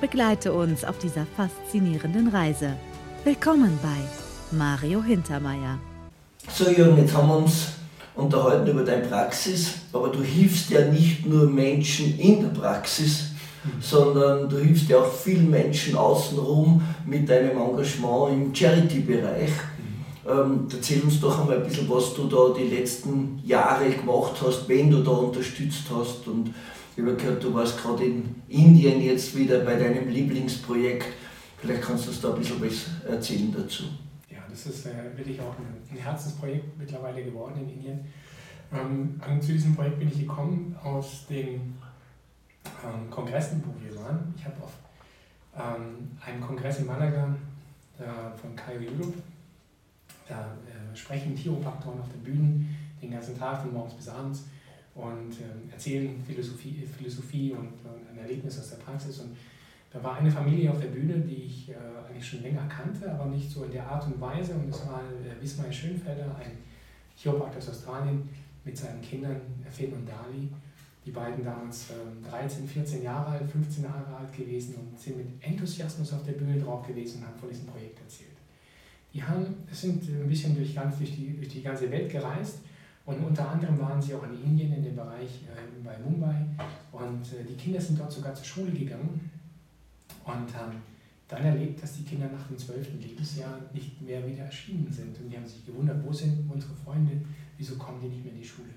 Begleite uns auf dieser faszinierenden Reise. Willkommen bei Mario Hintermeier. So Jürgen, jetzt haben wir uns unterhalten über deine Praxis, aber du hilfst ja nicht nur Menschen in der Praxis, sondern du hilfst ja auch vielen Menschen außenrum mit deinem Engagement im Charity-Bereich. Ähm, erzähl uns doch einmal ein bisschen, was du da die letzten Jahre gemacht hast, wen du da unterstützt hast und ich habe gehört, du warst gerade in Indien jetzt wieder bei deinem Lieblingsprojekt. Vielleicht kannst du uns da ein bisschen was erzählen dazu. Ja, das ist äh, wirklich auch ein, Herzensprojekt mittlerweile geworden in Indien. Ähm, zu diesem Projekt bin ich gekommen aus den ähm, Kongressen, wo wir waren. Ich habe auf ähm, einem Kongress in Malaga äh, von Kai Yulup, da äh, sprechen Chiropraktoren auf den Bühnen den ganzen Tag von morgens bis abends und äh, erzählen Philosophie, Philosophie und äh, ein Erlebnis aus der Praxis. Und da war eine Familie auf der Bühne, die ich äh, eigentlich schon länger kannte, aber nicht so in der Art und Weise. Und es war äh, Wismar Schönfelder, ein Chiropraktor aus Australien, mit seinen Kindern Finn und Dali. Die beiden damals 13, ähm, 14 Jahre alt, 15 Jahre alt gewesen und sind mit Enthusiasmus auf der Bühne drauf gewesen und haben von diesem Projekt erzählt. Die haben, sind ein bisschen durch, ganz, durch, die, durch die ganze Welt gereist und unter anderem waren sie auch in Indien, in dem Bereich äh, bei Mumbai. Und äh, die Kinder sind dort sogar zur Schule gegangen und haben dann erlebt, dass die Kinder nach dem zwölften Lebensjahr nicht mehr wieder erschienen sind. Und die haben sich gewundert, wo sind unsere Freunde, wieso kommen die nicht mehr in die Schule?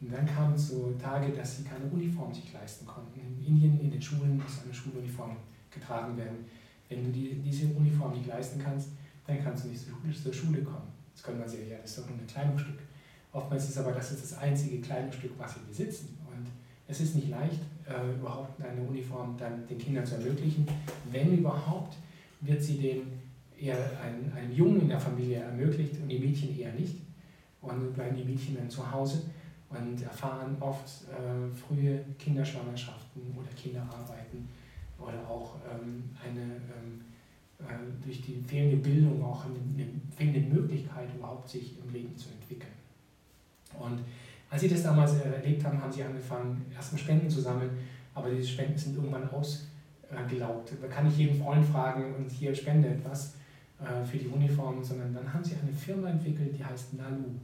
Und dann kamen so Tage, dass sie keine Uniform sich leisten konnten. In Indien, in den Schulen muss eine Schuluniform getragen werden. Wenn du die, diese Uniform nicht leisten kannst, dann kannst du nicht zur Schule kommen. Das kann man sagen, ja, das ist doch nur ein Kleidungsstück. Oftmals ist aber das ist das einzige Kleidungsstück, was sie besitzen. Und es ist nicht leicht, äh, überhaupt eine Uniform dann den Kindern zu ermöglichen. Wenn überhaupt, wird sie den eher einem, einem Jungen in der Familie ermöglicht und die Mädchen eher nicht. Und bleiben die Mädchen dann zu Hause und erfahren oft äh, frühe Kinderschwangerschaften oder Kinderarbeiten oder auch ähm, eine ähm, äh, durch die fehlende Bildung auch eine, eine fehlende Möglichkeit überhaupt sich im Leben zu entwickeln. Und als sie das damals erlebt haben, haben sie angefangen, erstmal Spenden zu sammeln, aber diese Spenden sind irgendwann ausgelaugt. Da kann ich jeden Freund fragen und hier spende etwas äh, für die Uniformen, sondern dann haben sie eine Firma entwickelt, die heißt Nalu.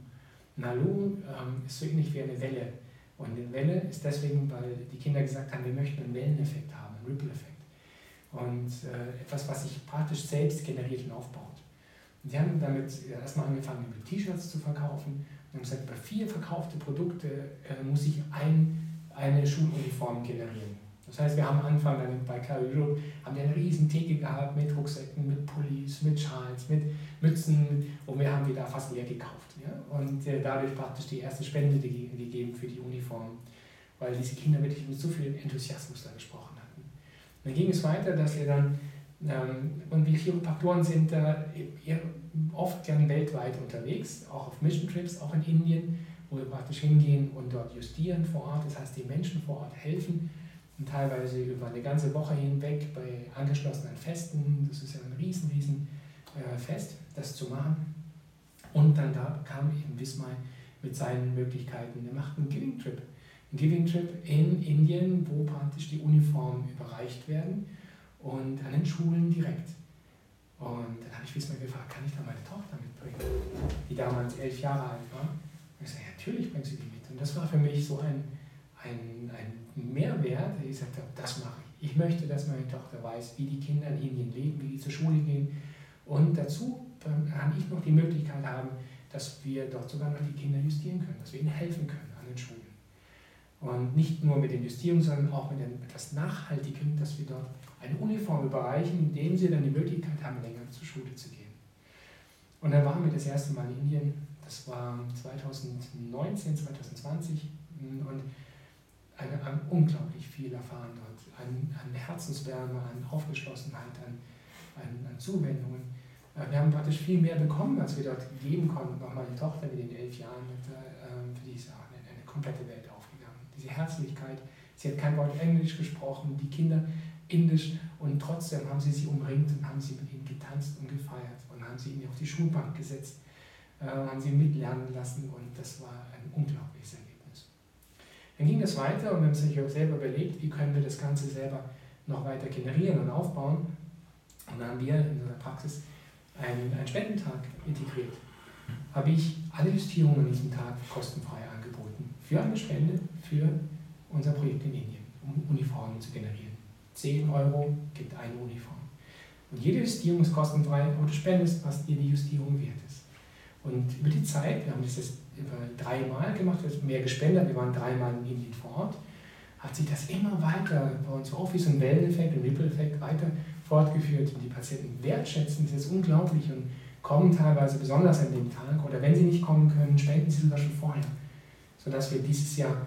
Nalu ähm, ist so ähnlich wie eine Welle. Und eine Welle ist deswegen, weil die Kinder gesagt haben, wir möchten einen Welleneffekt haben, einen Ripple-Effekt. Und äh, etwas, was sich praktisch selbst generiert und aufbaut. Und sie haben damit erstmal angefangen, T-Shirts zu verkaufen wir haben gesagt, bei vier verkaufte Produkte äh, muss ich ein, eine Schuluniform generieren. Das heißt, wir haben am Anfang dann bei Carry Europe haben wir eine riesen Theke gehabt mit Rucksäcken, mit Pullis, mit Schals, mit Mützen und wir haben die da fast leer gekauft. Ja? Und äh, dadurch praktisch die erste Spende gegeben für die Uniform, weil diese Kinder wirklich mit so viel Enthusiasmus da gesprochen hatten. dann ging es weiter, dass wir dann, ähm, und wir Chiropraktoren sind da oft gern weltweit unterwegs, auch auf Mission Trips, auch in Indien, wo wir praktisch hingehen und dort justieren vor Ort, das heißt, die Menschen vor Ort helfen und teilweise über eine ganze Woche hinweg bei angeschlossenen Festen, das ist ja ein riesen, riesen äh, Fest, das zu machen. Und dann da kam eben Wismar mit seinen Möglichkeiten, er macht einen Giving Trip. Ein Giving Trip in Indien, wo praktisch die Uniformen überreicht werden und an den Schulen direkt. Und dann habe ich Wiesmann gefragt, kann ich da meine Tochter mitbringen, die damals elf Jahre alt war? Und ich sagte, ja, natürlich bringst du die mit. Und das war für mich so ein, ein, ein Mehrwert, ich sagte, das mache ich. Ich möchte, dass meine Tochter weiß, wie die Kinder in Indien leben, wie die zur Schule gehen. Und dazu kann ich noch die Möglichkeit haben, dass wir dort sogar noch die Kinder justieren können, dass wir ihnen helfen können an den Schulen. Und nicht nur mit den Justierungen, sondern auch mit etwas Nachhaltigem, dass wir dort eine Uniform überreichen, indem sie dann die Möglichkeit haben, länger zur Schule zu gehen. Und dann waren wir das erste Mal in Indien, das war 2019, 2020 und eine, eine unglaublich viel erfahren dort, an, an Herzenswärme, an Aufgeschlossenheit, an, an, an Zuwendungen. Äh, wir haben praktisch viel mehr bekommen, als wir dort geben konnten. Auch meine Tochter mit den elf Jahren, äh, für die ist auch eine, eine komplette Welt aufgegangen. Diese Herzlichkeit, sie hat kein Wort Englisch gesprochen, die Kinder Indisch und trotzdem haben sie sie umringt und haben sie mit ihnen getanzt und gefeiert und haben sie ihnen auf die Schulbank gesetzt, äh, haben sie mitlernen lassen und das war ein unglaubliches Erlebnis. Dann ging es weiter und wir haben sich auch selber überlegt, wie können wir das Ganze selber noch weiter generieren und aufbauen. Und dann haben wir in unserer Praxis einen, einen Spendentag integriert. Habe ich alle Justierungen an diesem Tag kostenfrei angeboten. Für eine Spende, für unser Projekt in Indien, um Uniformen zu generieren. 10 Euro gibt eine Uniform. Und jede Justierung ist kostenfrei, aber du spendest, was dir die Justierung wert ist. Und über die Zeit, wir haben das jetzt über dreimal gemacht, wir haben mehr gespendet, wir waren dreimal in Indien vor Ort, hat sich das immer weiter bei uns auch wie so ein Welleneffekt, ein Ripple-Effekt weiter fortgeführt. Und die Patienten wertschätzen das ist unglaublich und kommen teilweise besonders an dem Tag oder wenn sie nicht kommen können, spenden sie sogar schon vorher. Sodass wir dieses Jahr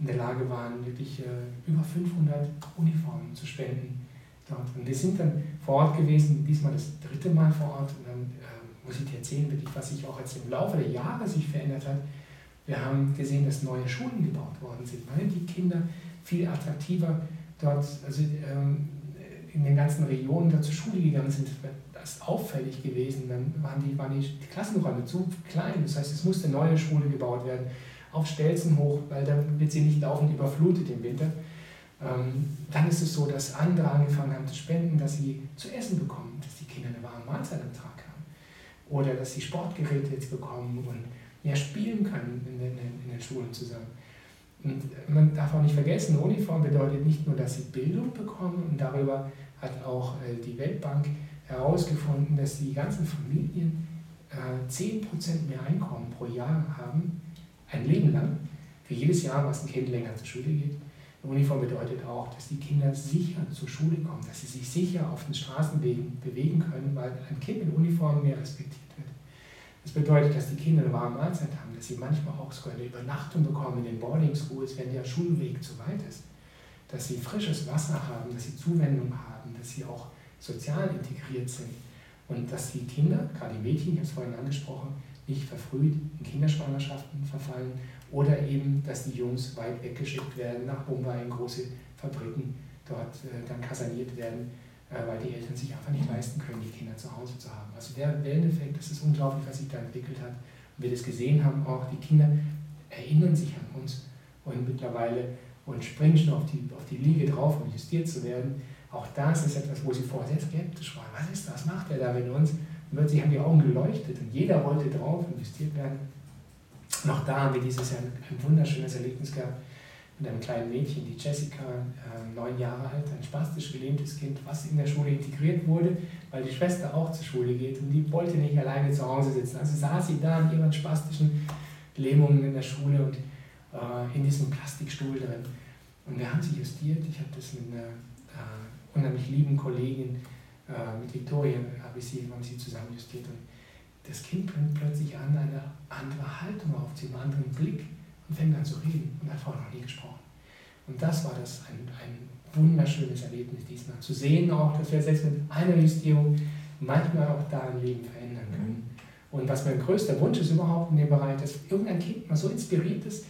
in der Lage waren, wirklich äh, über 500 Uniformen zu spenden dort. Und wir sind dann vor Ort gewesen, diesmal das dritte Mal vor Ort. Und dann äh, muss ich dir erzählen, wirklich, was sich auch jetzt im Laufe der Jahre sich verändert hat. Wir haben gesehen, dass neue Schulen gebaut worden sind, weil die Kinder viel attraktiver dort, also ähm, in den ganzen Regionen dort zur Schule gegangen sind. Das ist auffällig gewesen. Dann waren die, waren die, Klassenräume zu klein. Das heißt, es musste neue Schule gebaut werden auf Stelzen hoch, weil dann wird sie nicht laufend überflutet im Winter. Ähm, dann ist es so, dass andere angefangen haben zu spenden, dass sie zu essen bekommen, dass die Kinder eine warme Mahlzeit am Tag haben. Oder dass sie Sportgeräte jetzt bekommen und mehr spielen können in den, in den Schulen zusammen. Und man darf auch nicht vergessen, Uniform bedeutet nicht nur, dass sie Bildung bekommen und darüber hat auch äh, die Weltbank herausgefunden, dass die ganzen Familien äh, 10% mehr Einkommen pro Jahr haben, ein Leben lang, für jedes Jahr, was ein Kind länger zur Schule geht. Eine Uniform bedeutet auch, dass die Kinder sicher zur Schule kommen, dass sie sich sicher auf den Straßenwegen bewegen können, weil ein Kind mit Uniform mehr respektiert wird. Das bedeutet, dass die Kinder eine warme Mahlzeit haben, dass sie manchmal auch sogar eine Übernachtung bekommen in den Boarding Schools, wenn der Schulweg zu weit ist. Dass sie frisches Wasser haben, dass sie Zuwendung haben, dass sie auch sozial integriert sind. Und dass die Kinder, gerade die Mädchen, ich habe es vorhin angesprochen, nicht verfrüht in Kinderschwangerschaften verfallen oder eben, dass die Jungs weit weggeschickt werden nach Mumbai in große Fabriken, dort äh, dann kaserniert werden, äh, weil die Eltern sich einfach nicht leisten können, die Kinder zu Hause zu haben. Also der Welleneffekt, das ist unglaublich, was sich da entwickelt hat. Und wir das gesehen haben, auch die Kinder erinnern sich an uns und mittlerweile und springen schon auf die, auf die Liege drauf, um justiert zu werden. Auch das ist etwas, wo sie vorher sehr skeptisch waren. Was ist das? Macht er da mit uns? Und plötzlich haben die Augen geleuchtet und jeder wollte drauf investiert werden. Und auch da haben wir dieses Jahr ein wunderschönes Erlebnis gehabt mit einem kleinen Mädchen, die Jessica, äh, neun Jahre alt, ein spastisch gelähmtes Kind, was in der Schule integriert wurde, weil die Schwester auch zur Schule geht und die wollte nicht alleine zu Hause sitzen. Also saß sie da in ihren spastischen Lähmungen in der Schule und äh, in diesem Plastikstuhl drin. Und wir haben sie justiert. Ich habe das mit einer äh, unheimlich lieben Kollegin äh, mit Victoria habe ich sie, haben sie zusammen justiert und das Kind bringt plötzlich an eine andere Haltung auf, einen anderen Blick und fängt an zu reden und hat vorher noch nie gesprochen. Und das war das ein, ein wunderschönes Erlebnis diesmal. Zu sehen auch, dass wir selbst mit einer Justierung manchmal auch da ein Leben verändern können. Und was mein größter Wunsch ist überhaupt in dem Bereich, dass irgendein Kind mal so inspiriert ist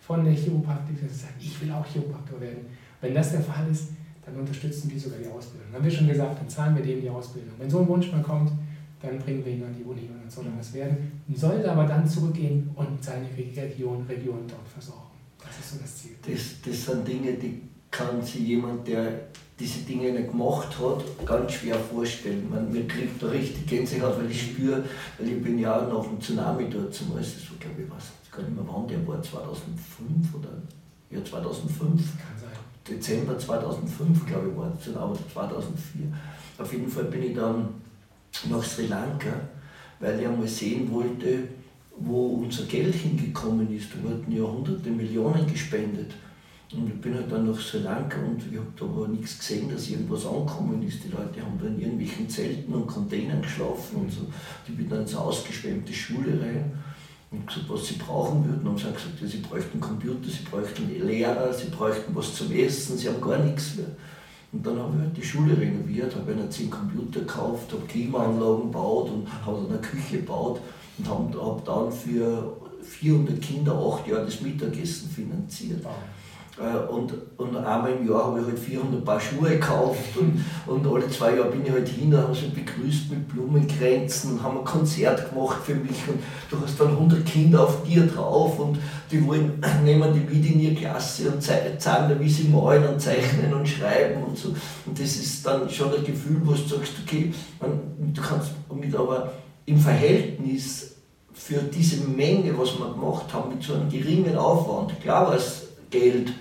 von der Chiropraktik, dass es sagt, ich will auch Chiropraktor werden. Wenn das der Fall ist, dann unterstützen wir sogar die Ausbildung. Dann haben wir schon gesagt, dann zahlen wir denen die Ausbildung. Wenn so ein Wunsch mal kommt, dann bringen wir ihn an die Uni und dann soll er das werden. Und soll aber dann zurückgehen und seine Region, Region dort versorgen. Das ist so das Ziel. Das, das sind Dinge, die kann sich jemand, der diese Dinge nicht gemacht hat, ganz schwer vorstellen. Man, mir kriegt da richtig Gänsehaut, weil ich spüre, weil ich bin ja nach dem Tsunami dort zum das war, glaube ich, was, gar nicht mehr wann der war, 2005 oder ja 2005. Dezember 2005, glaube ich, war es, aber 2004. Auf jeden Fall bin ich dann nach Sri Lanka, weil ich einmal sehen wollte, wo unser Geld hingekommen ist. Da wurden ja hunderte Millionen gespendet. Und ich bin halt dann nach Sri Lanka und ich habe da aber nichts gesehen, dass irgendwas angekommen ist. Die Leute haben da in irgendwelchen Zelten und Containern geschlafen und so. Die bin dann ins ausgeschwemmte Schule rein und gesagt, was sie brauchen würden. Und sie haben gesagt, ja, sie bräuchten Computer, sie bräuchten Lehrer, sie bräuchten was zum Essen, sie haben gar nichts mehr. Und dann habe ich halt die Schule renoviert, habe einer zehn Computer gekauft, habe Klimaanlagen gebaut und habe dann eine Küche gebaut und habe hab dann für 400 Kinder acht Jahre das Mittagessen finanziert. Äh, und, und einmal im Jahr habe ich halt 400 Paar Schuhe gekauft und, und alle zwei Jahre bin ich halt hin, haben sie begrüßt mit Blumenkränzen und haben ein Konzert gemacht für mich und du hast dann 100 Kinder auf dir drauf und die wollen, nehmen die mit in ihre Klasse und zeigen dir, wie sie malen und zeichnen und schreiben und so. Und das ist dann schon ein Gefühl, wo du sagst, okay, man, du kannst mit aber im Verhältnis für diese Menge, was wir gemacht haben, mit so einem geringen Aufwand, klar war es Geld,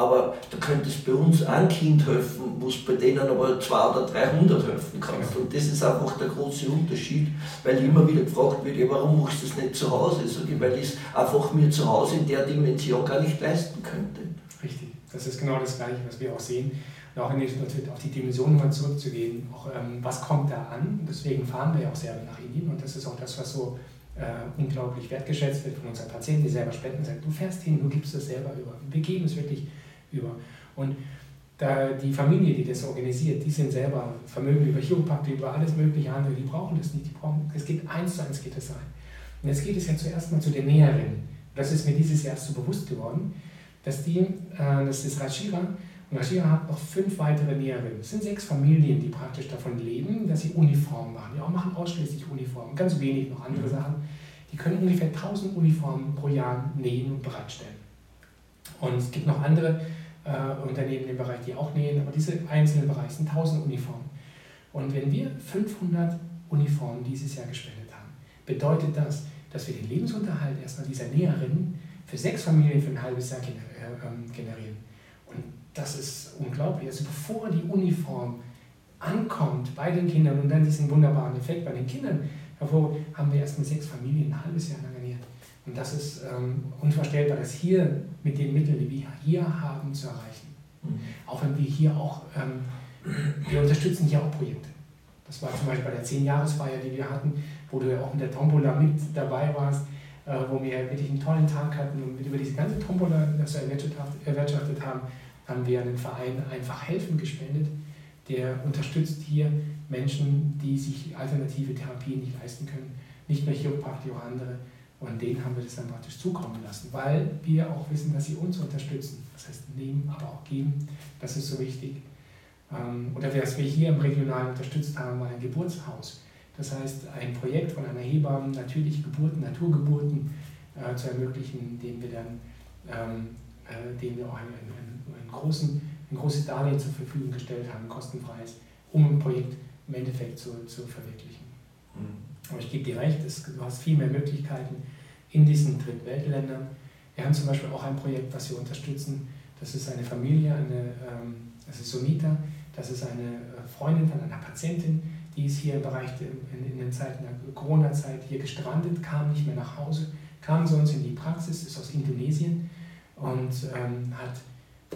aber da könnte es bei uns ein Kind helfen, wo es bei denen aber 200 oder 300 helfen kannst. Und das ist einfach der große Unterschied, weil immer wieder gefragt wird, ja, warum machst du das nicht zu Hause? Ich, weil ich es einfach mir zu Hause in der Dimension gar nicht leisten könnte. Richtig, das ist genau das Gleiche, was wir auch sehen. Und auch natürlich auf die Dimension mal zurückzugehen, auch, ähm, was kommt da an? Deswegen fahren wir ja auch sehr nach Indien und das ist auch das, was so äh, unglaublich wertgeschätzt wird von unseren Patienten, die selber spenden, sagen, du fährst hin, du gibst das selber über. Wir geben es wirklich über. Und da die Familie, die das organisiert, die sind selber Vermögen über Chiropraktik, über alles mögliche andere, die brauchen das nicht, die brauchen, es geht eins zu eins geht es sein. Und jetzt geht es ja zuerst mal zu den Näherinnen. Das ist mir dieses Jahr so bewusst geworden, dass die, äh, das ist Rashira, und Rashira hat noch fünf weitere Näherinnen. Es sind sechs Familien, die praktisch davon leben, dass sie Uniformen machen. Die auch machen ausschließlich Uniformen, ganz wenig noch andere mhm. Sachen. Die können ungefähr 1000 Uniformen pro Jahr nähen und bereitstellen. Und es gibt noch andere äh, Unternehmen im Bereich, die auch nähen, aber diese einzelnen Bereiche sind 1000 Uniformen. Und wenn wir 500 Uniformen dieses Jahr gespendet haben, bedeutet das, dass wir den Lebensunterhalt erstmal dieser Näherinnen für sechs Familien für ein halbes Jahr äh, ähm, generieren. Und das ist unglaublich. Also bevor die Uniform ankommt bei den Kindern und dann diesen wunderbaren Effekt bei den Kindern hervor, haben wir erstmal sechs Familien ein halbes Jahr lang. Und das ist ähm, unvorstellbar, das hier mit den Mitteln, die wir hier haben, zu erreichen. Mhm. Auch wenn wir hier auch, ähm, wir unterstützen hier auch Projekte. Das war zum Beispiel bei der 10-Jahresfeier, die wir hatten, wo du ja auch mit der Tombola mit dabei warst, äh, wo wir wirklich einen tollen Tag hatten und über diese ganze Tombola, das wir erwirtschaftet haben, haben wir einen Verein einfach helfen gespendet, der unterstützt hier Menschen, die sich alternative Therapien nicht leisten können, nicht nur Chiropraktik, auch andere und denen haben wir das dann praktisch zukommen lassen, weil wir auch wissen, dass sie uns unterstützen. Das heißt, nehmen, aber auch geben, das ist so wichtig. Ähm, oder was wir hier im Regionalen unterstützt haben, war ein Geburtshaus. Das heißt, ein Projekt von einer Hebamme, natürliche Geburten, Naturgeburten äh, zu ermöglichen, indem wir dann ähm, äh, denen wir auch einen, einen, einen, großen, ein großes Darlehen zur Verfügung gestellt haben, kostenfreies, um ein Projekt im Endeffekt zu, zu verwirklichen. Mhm. Aber ich gebe dir recht, du hast viel mehr Möglichkeiten in diesen Drittweltländern. Wir haben zum Beispiel auch ein Projekt, was wir unterstützen. Das ist eine Familie, eine, ähm, das ist Sonita, das ist eine äh, Freundin von einer Patientin, die ist hier im Bereich in, in den Zeiten der Corona-Zeit hier gestrandet, kam nicht mehr nach Hause, kam uns in die Praxis, ist aus Indonesien und ähm, hat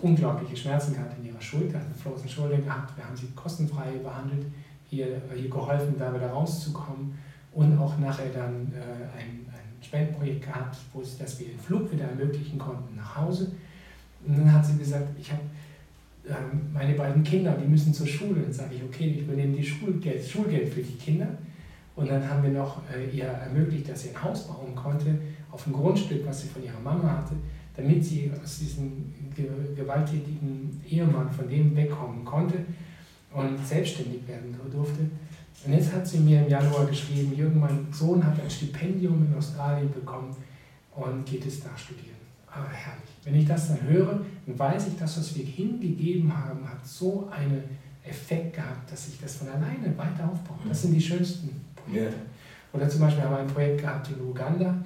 unglaubliche Schmerzen gehabt in ihrer Schulter, hat eine Flossen Schulter gehabt. Wir haben sie kostenfrei behandelt, hier, hier geholfen, da wieder rauszukommen und auch nachher dann äh, ein, ein Spendenprojekt gehabt, wo es, dass wir den Flug wieder ermöglichen konnten nach Hause. Und dann hat sie gesagt, ich habe ähm, meine beiden Kinder, die müssen zur Schule. Dann sage ich, okay, ich übernehme die Schulgeld, Schulgeld für die Kinder. Und dann haben wir noch äh, ihr ermöglicht, dass sie ein Haus bauen konnte auf dem Grundstück, was sie von ihrer Mama hatte, damit sie aus diesem gewalttätigen Ehemann von dem wegkommen konnte und selbstständig werden durfte. Und jetzt hat sie mir im Januar geschrieben, Jürgen, mein Sohn hat ein Stipendium in Australien bekommen und geht es da studieren. Aber herrlich. Wenn ich das dann höre, dann weiß ich, dass was wir hingegeben haben, hat so einen Effekt gehabt, dass ich das von alleine weiter aufbaue. Das sind die schönsten Projekte. Yeah. Oder zum Beispiel haben wir ein Projekt gehabt in Uganda.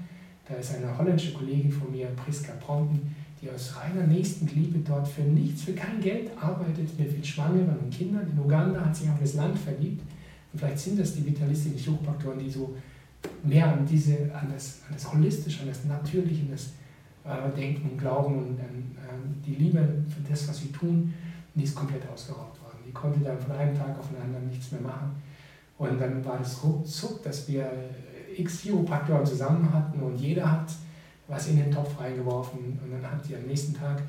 Da ist eine holländische Kollegin von mir, Priska Prompten, die aus reiner Nächstenliebe dort für nichts, für kein Geld arbeitet, mit viel Schwangeren und Kindern. In Uganda hat sich auch das Land verliebt und vielleicht sind das die vitalistischen Suchfaktoren, die so mehr an, diese, an, das, an das Holistische, an das Natürliche, an das äh, Denken und Glauben und äh, die Liebe für das, was sie tun, die ist komplett ausgeraubt worden. Die konnte dann von einem Tag auf den anderen nichts mehr machen. Und dann war das ruckzuck, dass wir x Chiropraktoren zusammen hatten und jeder hat was in den Topf reingeworfen. Und dann hat sie am nächsten Tag,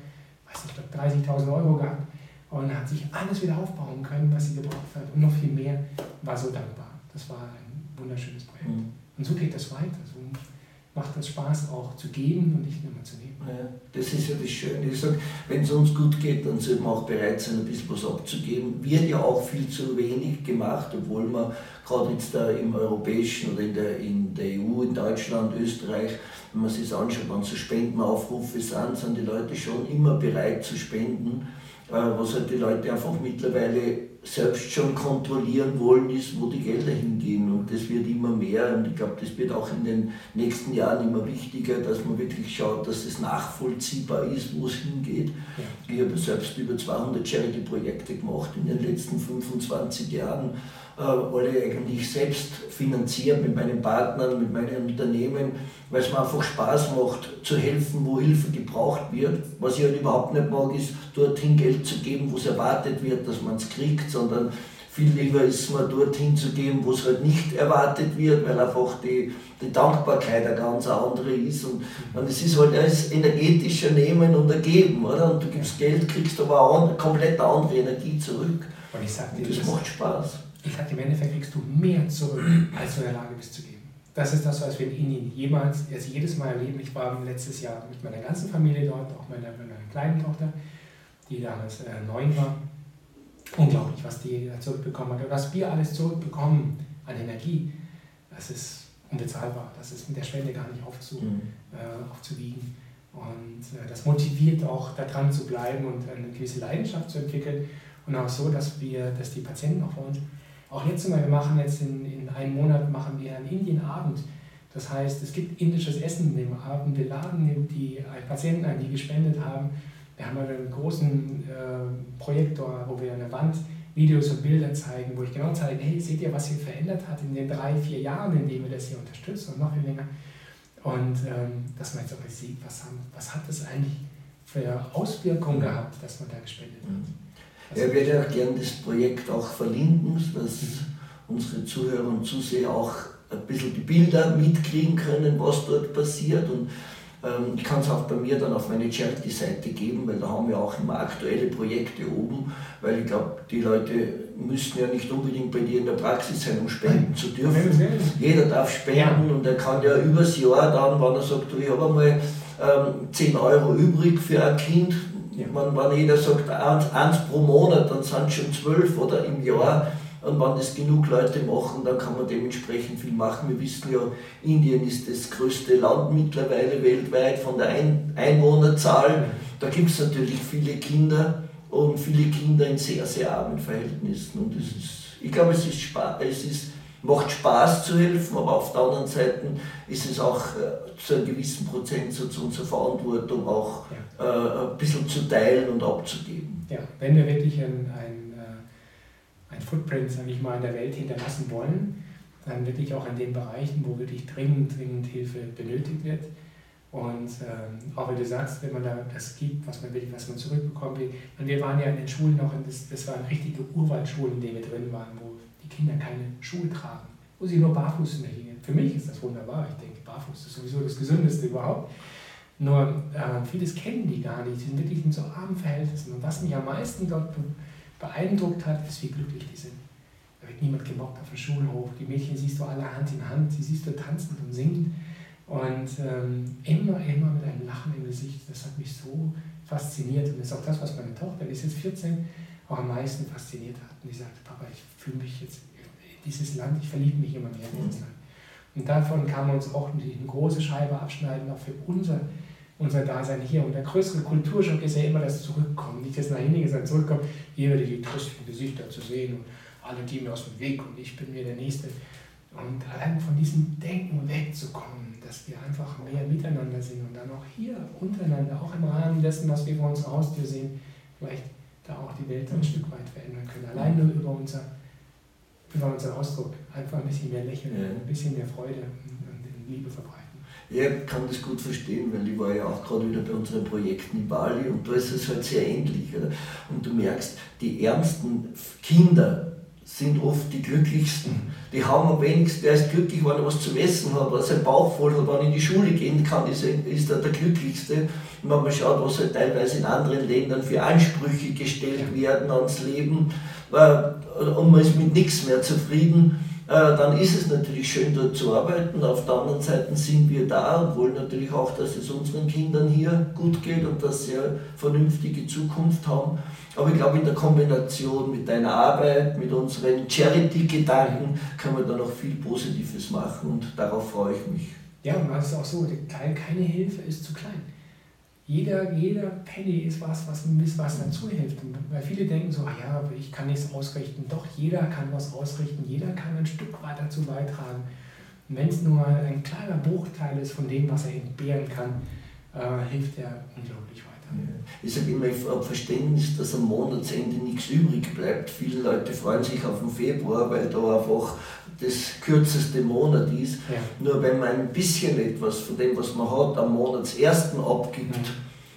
weiß nicht, 30.000 Euro gehabt und hat sich alles wieder aufbauen können, was sie gebraucht hat. Und noch viel mehr, war so dankbar. Das war ein wunderschönes Projekt. Mhm. Und so geht das weiter. So macht das Spaß auch zu geben und nicht nur mal zu nehmen. Ja, das ist ja das Schöne. Ich sage, wenn es uns gut geht, dann sollte man auch bereit sein, ein bisschen was abzugeben. Wird ja auch viel zu wenig gemacht, obwohl man gerade jetzt da im europäischen oder in der, in der EU, in Deutschland, Österreich, wenn man sich das anschaut, wenn so Spendenaufrufe sind, sind die Leute schon immer bereit zu spenden. Was halt die Leute einfach mittlerweile selbst schon kontrollieren wollen, ist, wo die Gelder hingehen. Und das wird immer mehr. Und ich glaube, das wird auch in den nächsten Jahren immer wichtiger, dass man wirklich schaut, dass es nachvollziehbar ist, wo es hingeht. Ja. Ich habe selbst über 200 Charity-Projekte gemacht in den letzten 25 Jahren alle eigentlich selbst finanziert mit meinen Partnern, mit meinen Unternehmen, weil es mir einfach Spaß macht, zu helfen, wo Hilfe gebraucht wird. Was ich halt überhaupt nicht mag, ist, dorthin Geld zu geben, wo es erwartet wird, dass man es kriegt, sondern viel lieber ist es mir dorthin zu geben, wo es halt nicht erwartet wird, weil einfach die, die Dankbarkeit eine ganz andere ist. Und, und es ist halt als energetischer Nehmen und Ergeben, oder? Und du gibst Geld, kriegst aber auch eine komplett andere Energie zurück. Und ich sag dir, das, das macht Spaß. Ich sage, im Endeffekt kriegst du mehr zurück, als du in der Lage bist zu geben. Das ist das, was wir in Indien jemals, also jedes Mal erleben. Ich war letztes Jahr mit meiner ganzen Familie dort, auch meiner, meiner kleinen Tochter, die damals äh, neun war. Unglaublich, was die zurückbekommen hat. Und was wir alles zurückbekommen an Energie, das ist unbezahlbar. Das ist mit der Spende gar nicht aufzu, mhm. äh, aufzuwiegen. Und äh, das motiviert auch, da dran zu bleiben und eine gewisse Leidenschaft zu entwickeln. Und auch so, dass wir, dass die Patienten auch bei uns auch jetzt mal, wir machen jetzt in, in einem Monat machen wir einen Indienabend. Das heißt, es gibt indisches Essen in dem Abend. Wir laden die Patienten ein, die gespendet haben. Wir haben einen großen äh, Projektor, wo wir an der Wand Videos und Bilder zeigen, wo ich genau zeige, hey, seht ihr, was sich verändert hat in den drei, vier Jahren, in denen wir das hier unterstützen und noch viel länger. Und ähm, dass man jetzt auch sieht, was, haben, was hat das eigentlich für Auswirkungen gehabt, dass man da gespendet hat. Ja, ich werde auch gerne das Projekt auch verlinken, dass unsere Zuhörer und Zuseher auch ein bisschen die Bilder mitkriegen können, was dort passiert. Und ähm, ich kann es auch bei mir dann auf meine Charity-Seite geben, weil da haben wir auch immer aktuelle Projekte oben, weil ich glaube, die Leute müssen ja nicht unbedingt bei dir in der Praxis sein, um spenden zu dürfen. Jeder darf spenden und er kann ja übers Jahr dann, wenn er sagt, du, ich habe einmal ähm, 10 Euro übrig für ein Kind, wenn, wenn jeder sagt, eins, eins pro Monat, dann sind es schon zwölf oder im Jahr. Und wenn das genug Leute machen, dann kann man dementsprechend viel machen. Wir wissen ja, Indien ist das größte Land mittlerweile weltweit von der Ein Einwohnerzahl. Da gibt es natürlich viele Kinder und viele Kinder in sehr, sehr armen Verhältnissen. Und das ist, ich glaube, es ist, es ist macht Spaß zu helfen, aber auf der anderen Seite ist es auch äh, zu einem gewissen Prozentsatz unserer Verantwortung, auch ja. äh, ein bisschen zu teilen und abzugeben. Ja, wenn wir wirklich ein, ein, äh, ein Footprint, sage ich mal, in der Welt hinterlassen wollen, dann wirklich auch in den Bereichen, wo wirklich dringend, dringend Hilfe benötigt wird. Und ähm, auch wenn du sagst, wenn man da das gibt, was man will, was man zurückbekommen will. Und wir waren ja in den Schulen noch, in das, das waren richtige Urwaldschulen, in denen wir drin waren, wo Kinder keine Schuhe tragen, wo sie nur barfuß in der Linie. Für mich ist das wunderbar. Ich denke, barfuß ist sowieso das Gesündeste überhaupt. Nur äh, vieles kennen die gar nicht. Sie sind wirklich in so armen Verhältnissen. Und was mich am meisten dort beeindruckt hat, ist, wie glücklich die sind. Da wird niemand gemobbt auf dem Schulhof. Die Mädchen siehst du alle Hand in Hand. Sie siehst du tanzend und singend. Und ähm, immer, immer mit einem Lachen im Gesicht. Das hat mich so fasziniert. Und das ist auch das, was meine Tochter, die ist jetzt 14, auch am meisten fasziniert hat. Und die sagte, Papa, ich fühle mich jetzt in dieses Land, ich verliebe mich immer mehr in dieses Land. Und davon kann man uns auch eine große Scheibe abschneiden, auch für unser, unser Dasein hier. Und der größere Kulturschock ist ja immer das Zurückkommen. Nicht das nach hinten sondern zurückkommen, hier wieder die tristen Gesichter zu sehen und alle gehen mir aus dem Weg und ich bin mir der Nächste. Und allein von diesem Denken wegzukommen, dass wir einfach mehr miteinander sind und dann auch hier untereinander, auch im Rahmen dessen, was wir vor unserer Haustür sehen, vielleicht da auch die Welt ein Stück weit verändern können. Allein nur über, unser, über unseren Ausdruck. Einfach ein bisschen mehr Lächeln, ja. ein bisschen mehr Freude und Liebe verbreiten. Ja, ich kann das gut verstehen, weil ich war ja auch gerade wieder bei unseren Projekten in Bali und da ist es halt sehr ähnlich. Oder? Und du merkst, die ärmsten Kinder sind oft die glücklichsten. Die haben am wenigsten, der ist glücklich, wenn er was zu essen hat, wenn er seinen Bauch voll hat, wenn er in die Schule gehen kann, ist er, ist er der glücklichste. Und wenn man schaut, was halt teilweise in anderen Ländern für Ansprüche gestellt werden ans Leben, und man ist mit nichts mehr zufrieden, äh, dann ist es natürlich schön, dort zu arbeiten. Auf der anderen Seite sind wir da und wollen natürlich auch, dass es unseren Kindern hier gut geht und dass sie eine vernünftige Zukunft haben. Aber ich glaube, in der Kombination mit deiner Arbeit, mit unseren Charity-Gedanken, können wir da noch viel Positives machen und darauf freue ich mich. Ja, und es ist auch so, keine Hilfe ist zu klein jeder, jeder Penny ist was, was, was dazu hilft. Weil viele denken so, ach ja, ich kann nichts ausrichten. Doch, jeder kann was ausrichten, jeder kann ein Stück weit dazu beitragen. Und wenn es nur ein kleiner Bruchteil ist von dem, was er entbehren kann, äh, hilft er unglaublich weiter. Ja. Ich sage immer, ich habe Verständnis, dass am Monatsende nichts übrig bleibt. Viele Leute freuen sich auf den Februar, weil da einfach das kürzeste Monat ist. Ja. Nur wenn man ein bisschen etwas von dem, was man hat, am Monatsersten abgibt, mhm.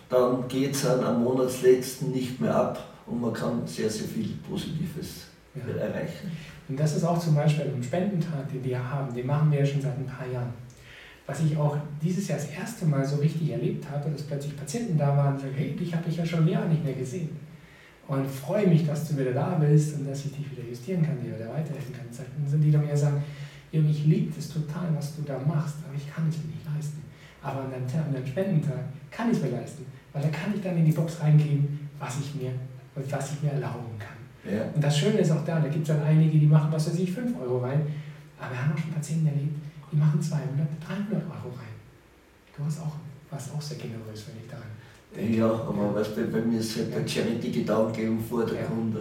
dann geht es am Monatsletzten nicht mehr ab und man kann sehr, sehr viel Positives ja. erreichen. Und das ist auch zum Beispiel ein Spendentag, den wir haben, den machen wir ja schon seit ein paar Jahren. Was ich auch dieses Jahr das erste Mal so richtig erlebt habe, dass plötzlich Patienten da waren und sagen, hey, dich habe ich ja schon ein Jahr nicht mehr gesehen und freue mich, dass du wieder da bist und dass ich dich wieder justieren kann, dir wieder weiterhelfen kann. Dann sind die dann mir sagen, ich liebe es total, was du da machst, aber ich kann es mir nicht leisten. Aber an deinem, an deinem Spendentag kann ich es mir leisten, weil da kann ich dann in die Box reingeben, was ich mir, was ich mir erlauben kann. Ja. Und das Schöne ist auch da, da gibt es dann einige, die machen, was weiß ich, 5 Euro rein, aber wir haben auch schon Patienten erlebt, die machen 200, 300 Euro rein. Du warst auch, warst auch sehr generös, wenn ich da ja, aber weißt du, bei mir ist halt der Charity-Gedanke im Vordergrund.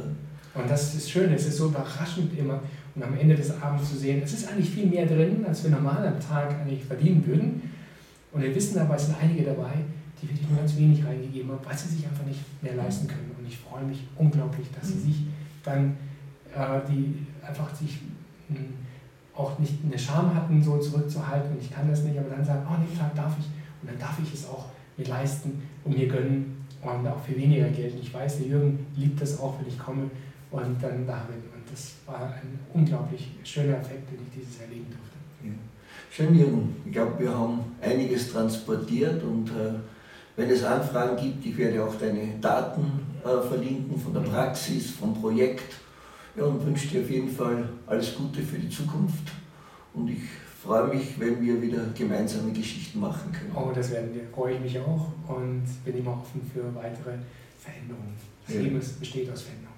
Und das ist schön, es ist so überraschend immer und am Ende des Abends zu sehen, es ist eigentlich viel mehr drin, als wir normal am Tag eigentlich verdienen würden. Und wir wissen aber, es sind einige dabei, die wirklich nur ganz wenig reingegeben haben, weil sie sich einfach nicht mehr leisten können. Und ich freue mich unglaublich, dass sie sich dann äh, die einfach sich mh, hm, auch nicht eine Scham hatten, so zurückzuhalten und ich kann das nicht, aber dann sagen, oh, nee, klar darf ich und dann darf ich es auch mir leisten und mir gönnen und auch für weniger Geld. Ich weiß, der Jürgen liebt das auch, wenn ich komme und dann da bin. Und das war ein unglaublich schöner Effekt, den ich dieses erleben durfte. Ja. Schön, Jürgen. Ich glaube, wir haben einiges transportiert und äh, wenn es Anfragen gibt, ich werde auch deine Daten äh, verlinken von der Praxis, vom Projekt. Ja, und wünsche dir auf jeden Fall alles Gute für die Zukunft. Und ich freue mich, wenn wir wieder gemeinsame Geschichten machen können. Oh, das werden wir. Freue ich mich auch und bin immer offen für weitere Veränderungen. Das ja. Leben besteht aus Veränderungen.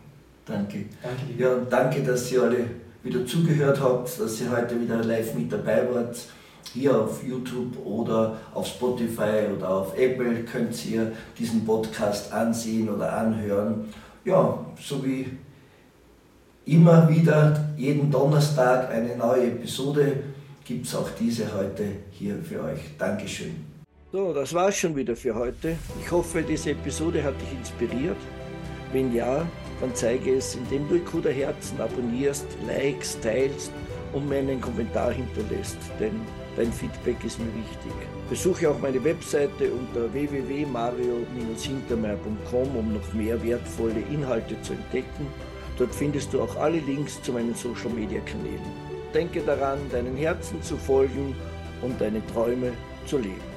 Danke. Danke Ja, und danke, dass ihr alle wieder zugehört habt, dass ihr heute wieder live mit dabei wart. Hier auf YouTube oder auf Spotify oder auf Apple könnt ihr diesen Podcast ansehen oder anhören. Ja, so wie immer wieder jeden Donnerstag eine neue Episode gibt es auch diese heute hier für euch. Dankeschön. So, das war's schon wieder für heute. Ich hoffe, diese Episode hat dich inspiriert. Wenn ja, dann zeige es, indem du Ikuda Herzen abonnierst, likest, teilst und mir einen Kommentar hinterlässt, denn dein Feedback ist mir wichtig. Besuche auch meine Webseite unter www.mario-hintermeier.com, um noch mehr wertvolle Inhalte zu entdecken. Dort findest du auch alle Links zu meinen Social Media Kanälen. Denke daran, deinen Herzen zu folgen und deine Träume zu leben.